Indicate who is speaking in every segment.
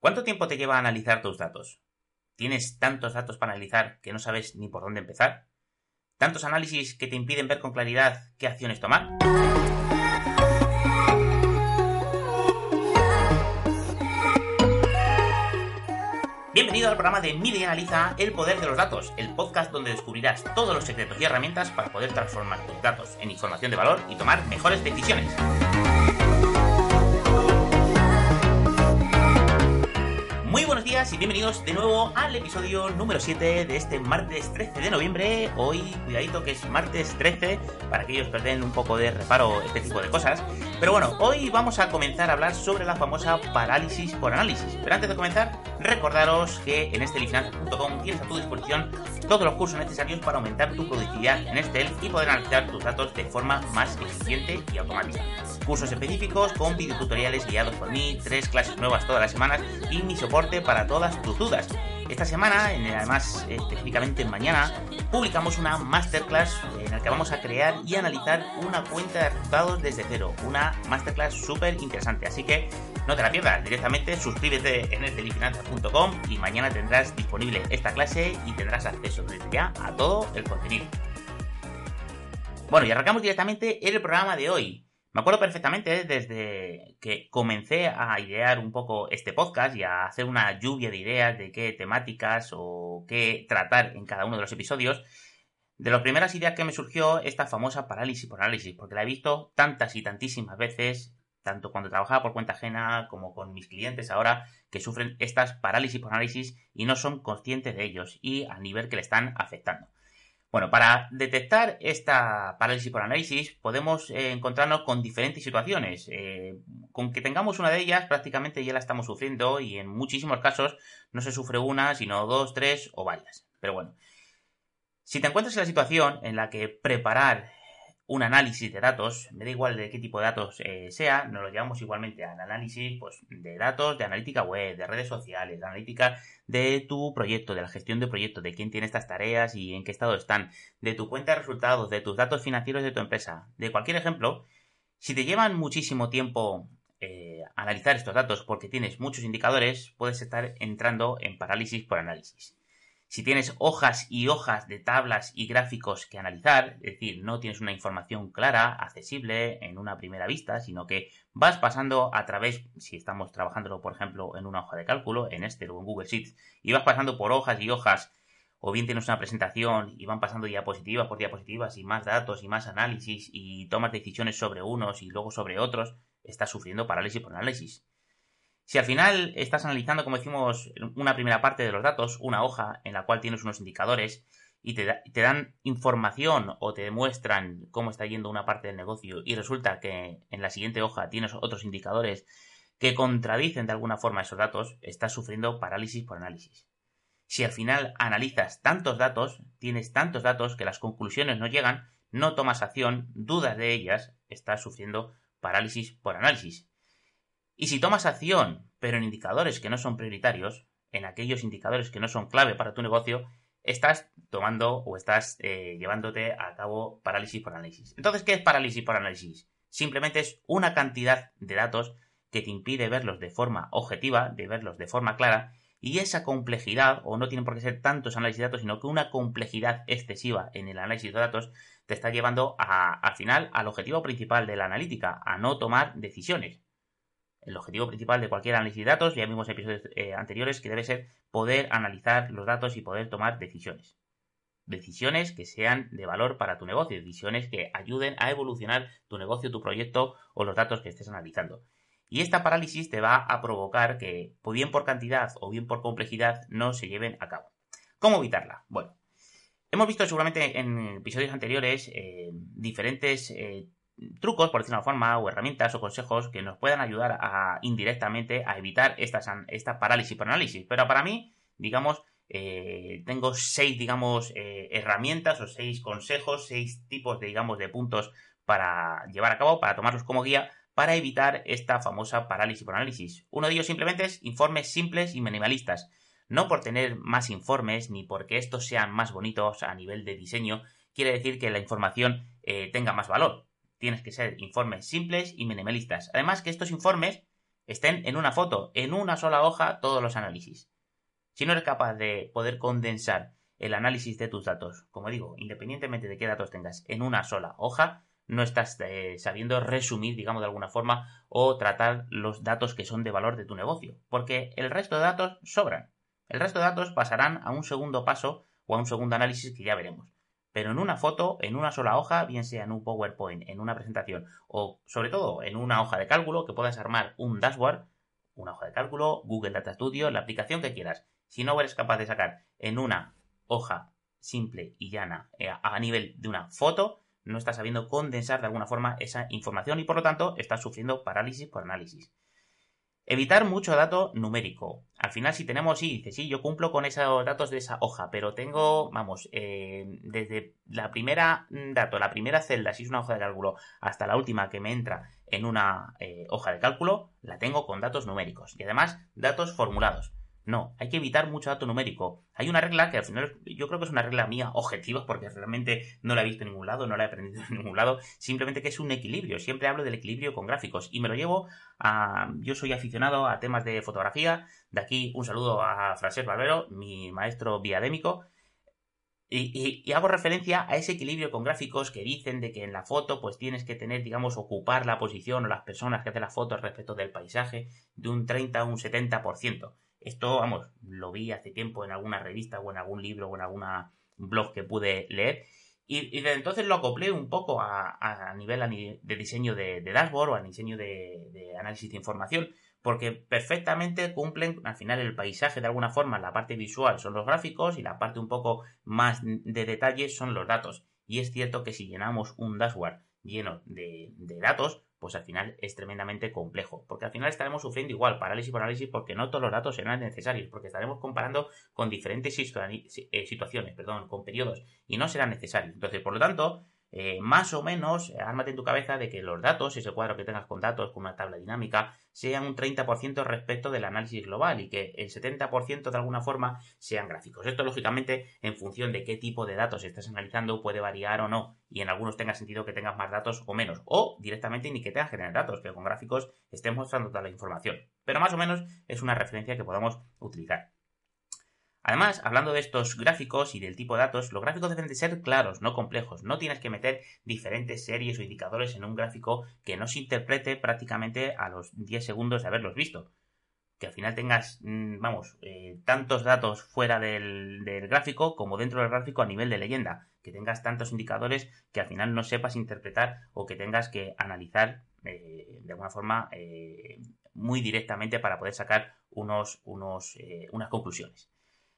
Speaker 1: ¿Cuánto tiempo te lleva a analizar tus datos? ¿Tienes tantos datos para analizar que no sabes ni por dónde empezar? ¿Tantos análisis que te impiden ver con claridad qué acciones tomar? Bienvenido al programa de Mide y Analiza el poder de los datos, el podcast donde descubrirás todos los secretos y herramientas para poder transformar tus datos en información de valor y tomar mejores decisiones. Y bienvenidos de nuevo al episodio número 7 de este martes 13 de noviembre. Hoy, cuidadito que es martes 13, para que ellos den un poco de reparo este tipo de cosas. Pero bueno, hoy vamos a comenzar a hablar sobre la famosa parálisis por análisis. Pero antes de comenzar, recordaros que en estelifinanzas.com tienes a tu disposición todos los cursos necesarios para aumentar tu productividad en Estel y poder analizar tus datos de forma más eficiente y automática. Cursos específicos con videotutoriales guiados por mí, tres clases nuevas todas las semanas y mi soporte para todas tus dudas. Esta semana, además específicamente mañana, publicamos una masterclass en la que vamos a crear y analizar una cuenta de resultados desde cero. Una masterclass súper interesante. Así que no te la pierdas, directamente suscríbete en estelifinanzas.com y mañana tendrás disponible esta clase y tendrás acceso desde ya a todo el contenido. Bueno, y arrancamos directamente en el programa de hoy. Me acuerdo perfectamente desde que comencé a idear un poco este podcast y a hacer una lluvia de ideas de qué temáticas o qué tratar en cada uno de los episodios. De las primeras ideas que me surgió esta famosa parálisis por análisis, porque la he visto tantas y tantísimas veces, tanto cuando trabajaba por cuenta ajena como con mis clientes ahora, que sufren estas parálisis por análisis y no son conscientes de ellos y al nivel que le están afectando. Bueno, para detectar esta parálisis por análisis podemos eh, encontrarnos con diferentes situaciones. Eh, con que tengamos una de ellas prácticamente ya la estamos sufriendo y en muchísimos casos no se sufre una, sino dos, tres o varias. Pero bueno, si te encuentras en la situación en la que preparar un análisis de datos, me da igual de qué tipo de datos eh, sea, nos lo llevamos igualmente al análisis pues, de datos, de analítica web, de redes sociales, de analítica de tu proyecto, de la gestión de proyecto, de quién tiene estas tareas y en qué estado están, de tu cuenta de resultados, de tus datos financieros de tu empresa, de cualquier ejemplo, si te llevan muchísimo tiempo eh, analizar estos datos porque tienes muchos indicadores, puedes estar entrando en parálisis por análisis. Si tienes hojas y hojas de tablas y gráficos que analizar, es decir, no tienes una información clara, accesible en una primera vista, sino que vas pasando a través, si estamos trabajándolo, por ejemplo, en una hoja de cálculo, en Excel o en Google Sheets, y vas pasando por hojas y hojas, o bien tienes una presentación y van pasando diapositivas por diapositivas y más datos y más análisis y tomas decisiones sobre unos y luego sobre otros, estás sufriendo parálisis por análisis. Si al final estás analizando, como decimos, una primera parte de los datos, una hoja en la cual tienes unos indicadores y te, dan información o te demuestran cómo está yendo una parte del negocio y resulta que en la siguiente hoja tienes otros indicadores que contradicen de alguna forma esos datos, estás sufriendo parálisis por análisis. Si al final analizas tantos datos, tienes tantos datos que las conclusiones no llegan, no tomas acción, dudas de ellas, estás sufriendo parálisis por análisis. Y si tomas acción, pero en indicadores que no son prioritarios, en aquellos indicadores que no son clave para tu negocio, estás tomando o estás eh, llevándote a cabo parálisis por análisis. Entonces, ¿qué es parálisis por análisis? Simplemente es una cantidad de datos que te impide verlos de forma objetiva, de verlos de forma clara, y esa complejidad, o no tienen por qué ser tantos análisis de datos, sino que una complejidad excesiva en el análisis de datos te está llevando al final al objetivo principal de la analítica, a no tomar decisiones. El objetivo principal de cualquier análisis de datos, ya vimos en episodios eh, anteriores, que debe ser poder analizar los datos y poder tomar decisiones. Decisiones que sean de valor para tu negocio, decisiones que ayuden a evolucionar tu negocio, tu proyecto o los datos que estés analizando. Y esta parálisis te va a provocar que, bien por cantidad o bien por complejidad, no se lleven a cabo. ¿Cómo evitarla? Bueno, hemos visto seguramente en episodios anteriores eh, diferentes eh, trucos, por decirlo de una forma, o herramientas o consejos que nos puedan ayudar a, indirectamente a evitar esta, esta parálisis por análisis. Pero para mí, digamos, eh, tengo seis, digamos, eh, herramientas o seis consejos, seis tipos de, digamos, de puntos para llevar a cabo, para tomarlos como guía, para evitar esta famosa parálisis por análisis. Uno de ellos simplemente es informes simples y minimalistas. No por tener más informes ni porque estos sean más bonitos a nivel de diseño, quiere decir que la información eh, tenga más valor tienes que ser informes simples y minimalistas. Además que estos informes estén en una foto, en una sola hoja, todos los análisis. Si no eres capaz de poder condensar el análisis de tus datos, como digo, independientemente de qué datos tengas, en una sola hoja, no estás eh, sabiendo resumir, digamos, de alguna forma, o tratar los datos que son de valor de tu negocio. Porque el resto de datos sobran. El resto de datos pasarán a un segundo paso o a un segundo análisis que ya veremos. Pero en una foto, en una sola hoja, bien sea en un PowerPoint, en una presentación o sobre todo en una hoja de cálculo que puedas armar un dashboard, una hoja de cálculo, Google Data Studio, la aplicación que quieras. Si no eres capaz de sacar en una hoja simple y llana eh, a nivel de una foto, no estás sabiendo condensar de alguna forma esa información y por lo tanto estás sufriendo parálisis por análisis. Evitar mucho dato numérico. Al final, si tenemos, sí, dice, sí, yo cumplo con esos datos de esa hoja, pero tengo, vamos, eh, desde la primera dato, la primera celda, si es una hoja de cálculo, hasta la última que me entra en una eh, hoja de cálculo, la tengo con datos numéricos y además datos formulados. No, hay que evitar mucho dato numérico. Hay una regla que al final yo creo que es una regla mía objetiva porque realmente no la he visto en ningún lado, no la he aprendido en ningún lado, simplemente que es un equilibrio. Siempre hablo del equilibrio con gráficos y me lo llevo a... Yo soy aficionado a temas de fotografía, de aquí un saludo a Francesc Barbero, mi maestro biadémico, y, y, hago referencia a ese equilibrio con gráficos que dicen de que en la foto pues tienes que tener, digamos, ocupar la posición o las personas que hacen la foto respecto del paisaje de un 30 a un 70%. Esto, vamos, lo vi hace tiempo en alguna revista o en algún libro o en alguna blog que pude leer. Y, desde entonces lo acoplé un poco a, nivel de diseño de, dashboard o a diseño de, análisis de información, porque perfectamente cumplen al final el paisaje de alguna forma, la parte visual son los gráficos y la parte un poco más de detalle son los datos. Y es cierto que si llenamos un dashboard lleno de datos, pues al final es tremendamente complejo, porque al final estaremos sufriendo igual parálisis por análisis porque no todos los datos serán necesarios, porque estaremos comparando con diferentes eh, situaciones, perdón, con periodos y no serán necesarios. Entonces, por lo tanto, eh, más o menos, eh, ármate en tu cabeza de que los datos, ese cuadro que tengas con datos, con una tabla dinámica, sean un 30% respecto del análisis global y que el 70% de alguna forma sean gráficos. Esto, lógicamente, en función de qué tipo de datos estás analizando, puede variar o no. Y en algunos tenga sentido que tengas más datos o menos. O directamente ni que tengas generar datos, que con gráficos estén mostrando toda la información. Pero más o menos es una referencia que podamos utilizar. Además, hablando de estos gráficos y del tipo de datos, los gráficos deben de ser claros, no complejos. No tienes que meter diferentes series o indicadores en un gráfico que no se interprete prácticamente a los 10 segundos de haberlos visto. Que al final tengas, mm, vamos, eh, tantos datos fuera del, gráfico como dentro del gráfico a nivel de leyenda. Que tengas tantos indicadores que al final no sepas interpretar o que tengas que analizar eh, de alguna forma eh, muy directamente para poder sacar unos, unas conclusiones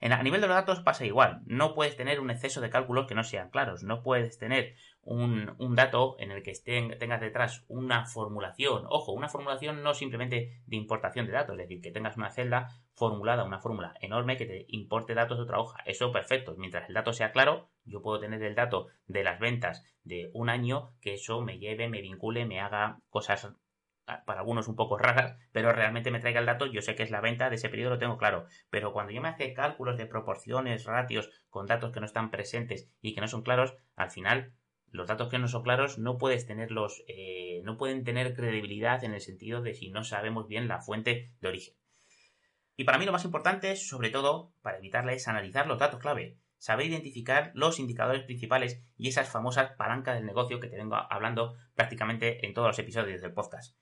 Speaker 1: a nivel de los datos pasa igual. No puedes tener un exceso de cálculos que no sean claros. No puedes tener un, dato en el que tengas detrás una formulación. Ojo, una formulación no simplemente de importación de datos, es decir, que tengas una celda formulada, una fórmula enorme que te importe datos de otra hoja. Eso perfecto. Mientras el dato sea claro, yo puedo tener el dato de las ventas de un año que eso me lleve, me vincule, me haga cosas para algunos un poco raras, pero realmente me traiga el dato, yo sé que es la venta de ese periodo, lo tengo claro. Pero cuando yo me hace cálculos de proporciones, ratios, con datos que no están presentes y que no son claros, al final los datos que no son claros no puedes tenerlos, eh, no pueden tener credibilidad en el sentido de si no sabemos bien la fuente de origen. Y para mí lo más importante, sobre todo, para evitarla, es analizar los datos clave. Saber identificar los indicadores principales y esas famosas palancas del negocio que te vengo hablando prácticamente en todos los episodios del podcast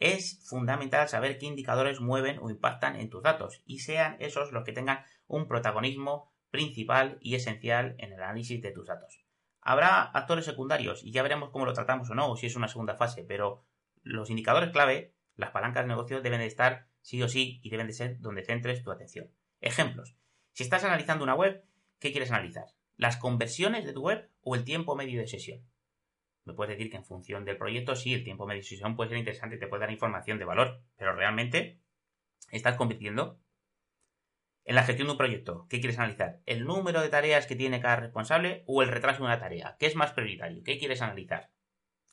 Speaker 1: es fundamental saber qué indicadores mueven o impactan en tus datos y sean esos los que tengan un protagonismo principal y esencial en el análisis de tus datos. Habrá actores secundarios y ya veremos cómo lo tratamos o no, o si es una segunda fase, pero los indicadores clave, las palancas de negocio deben de estar sí o sí y deben de ser donde centres tu atención. Ejemplos. Si estás analizando una web, ¿qué quieres analizar? ¿Las conversiones de tu web o el tiempo medio de sesión? Me puedes decir que en función del proyecto, sí, el tiempo de decisión puede ser interesante y te puede dar información de valor, pero realmente estás compitiendo en la gestión de un proyecto. ¿Qué quieres analizar? ¿El número de tareas que tiene cada responsable o el retraso de una tarea? ¿Qué es más prioritario? ¿Qué quieres analizar?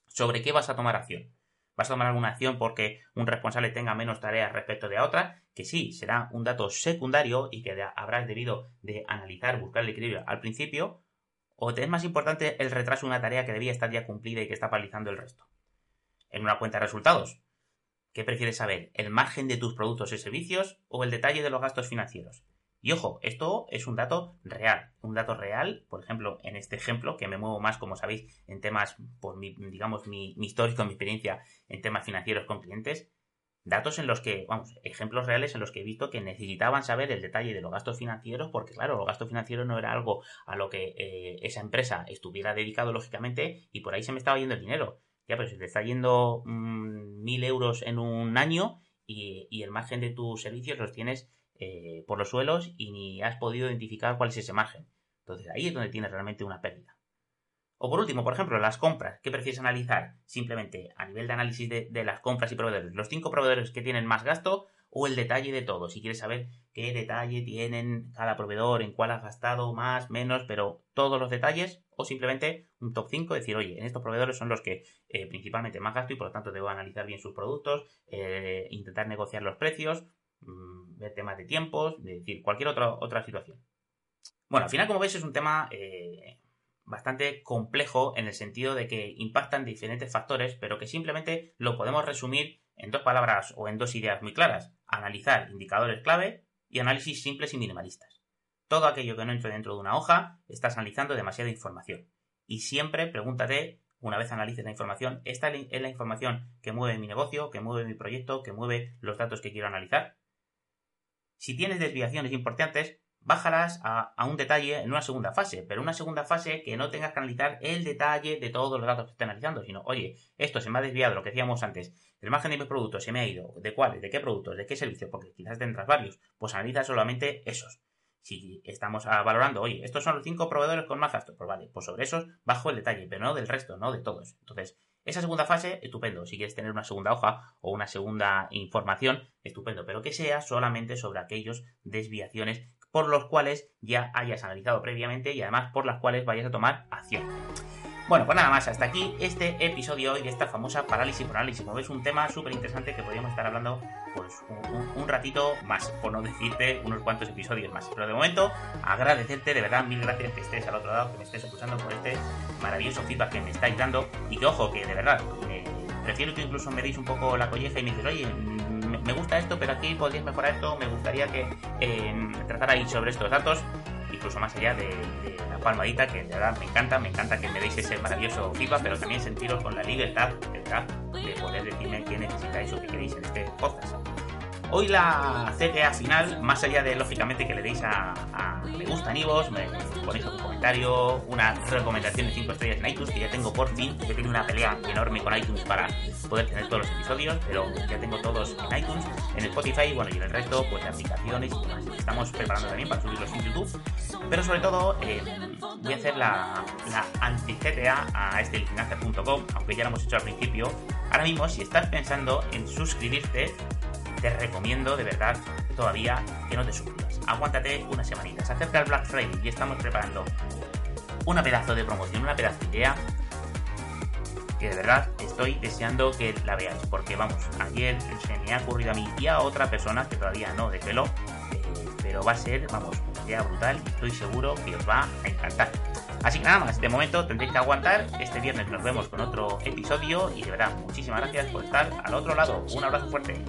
Speaker 1: ¿Sobre qué vas a tomar acción? ¿Vas a tomar alguna acción porque un responsable tenga menos tareas respecto de otra? Que sí, será un dato secundario y que habrás debido de analizar, buscar el equilibrio al principio, ¿O te es más importante el retraso de una tarea que debía estar ya cumplida y que está paralizando el resto? En una cuenta de resultados. ¿Qué prefieres saber? ¿El margen de tus productos y servicios o el detalle de los gastos financieros? Y ojo, esto es un dato real, un dato real, por ejemplo, en este ejemplo, que me muevo más, como sabéis, en temas, por mi, digamos, mi, mi histórico, mi experiencia en temas financieros con clientes, datos en los que, vamos, ejemplos reales en los que he visto que necesitaban saber el detalle de los gastos financieros, porque claro, los gastos financieros no era algo a lo que eh, esa empresa estuviera dedicado lógicamente y por ahí se me estaba yendo el dinero. Ya, pero si te está yendo mm, mil euros en un año y, y el margen de tus servicios los tienes eh, por los suelos y ni has podido identificar cuál es ese margen. Entonces ahí es donde tienes realmente una pérdida. O por último, por ejemplo, las compras. ¿Qué prefieres analizar? Simplemente a nivel de análisis de, las compras y proveedores. Los cinco proveedores que tienen más gasto o el detalle de todo. Si quieres saber qué detalle tienen cada proveedor, en cuál has gastado más, menos, pero todos los detalles. O simplemente un top 5, decir, oye, en estos proveedores son los que eh, principalmente más gasto y por lo tanto debo analizar bien sus productos, eh, intentar negociar los precios Mm, ver temas de tiempos, de decir, cualquier otra, otra situación. Bueno, al final, como veis, es un tema eh, bastante complejo en el sentido de que impactan diferentes factores, pero que simplemente lo podemos resumir en dos palabras o en dos ideas muy claras. Analizar indicadores clave y análisis simples y minimalistas. Todo aquello que no entre dentro de una hoja, estás analizando demasiada información. Y siempre pregúntate, una vez analices la información, ¿esta es la información que mueve mi negocio, que mueve mi proyecto, que mueve los datos que quiero analizar? Si tienes desviaciones importantes, bájalas a, un detalle en una segunda fase, pero una segunda fase que no tengas que analizar el detalle de todos los datos que estés analizando, sino, oye, esto se me ha desviado, lo que decíamos antes, el margen de mis productos se me ha ido, ¿de cuáles? ¿De qué productos? ¿De qué servicios? Porque quizás tendrás varios, pues analiza solamente esos. Si estamos valorando, oye, estos son los cinco proveedores con más gastos, pues vale, pues sobre esos bajo el detalle, pero no del resto, no de todos. Entonces, esa segunda fase, estupendo. Si quieres tener una segunda hoja o una segunda información, estupendo. Pero que sea solamente sobre aquellos desviaciones por los cuales ya hayas analizado previamente y además por las cuales vayas a tomar acción. Bueno, pues nada más, hasta aquí este episodio hoy de esta famosa parálisis por análisis. Como ves, un tema súper interesante que podríamos estar hablando pues un, ratito más, por no decirte unos cuantos episodios más. Pero de momento, agradecerte de verdad, mil gracias que estés al otro lado, que me estés escuchando por este maravilloso feedback que me estáis dando. Y que ojo, que de verdad, prefiero que incluso me deis un poco la colleja y me dices, oye, me, gusta esto, pero aquí podrías mejorar esto, me gustaría que eh, tratara sobre estos datos incluso más allá de, la palmadita, que de verdad me encanta, me encanta que me deis ese maravilloso feedback, pero también sentiros con la libertad, de poder decirme qué necesitáis o qué queréis en este podcast. Hoy la CTA final, más allá de lógicamente que le deis a, me gusta en Ivos, me ponéis un comentario, una recomendación de 5 estrellas en iTunes, que ya tengo por fin, he tenido una pelea enorme con iTunes para poder tener todos los episodios, pero ya tengo todos en iTunes, en Spotify, bueno, y en el resto, pues de aplicaciones y demás. Estamos preparando también para subirlos en YouTube, pero sobre todo eh, voy a hacer la, la anti-CTA a este aunque ya lo hemos hecho al principio. Ahora mismo, si estás pensando en suscribirte, te recomiendo de verdad todavía que no te suscribas. Aguántate unas semanitas. Se acerca el Black Friday y estamos preparando una pedazo de promoción, una pedazo de idea que de verdad estoy deseando que la veáis. Porque vamos, ayer se me ha ocurrido a mí y a otra persona que todavía no de pelo, eh, pero va a ser, vamos, una idea brutal y estoy seguro que os va a encantar. Así que nada más, de momento tendréis que aguantar. Este viernes nos vemos con otro episodio y de verdad, muchísimas gracias por estar al otro lado. Un abrazo fuerte.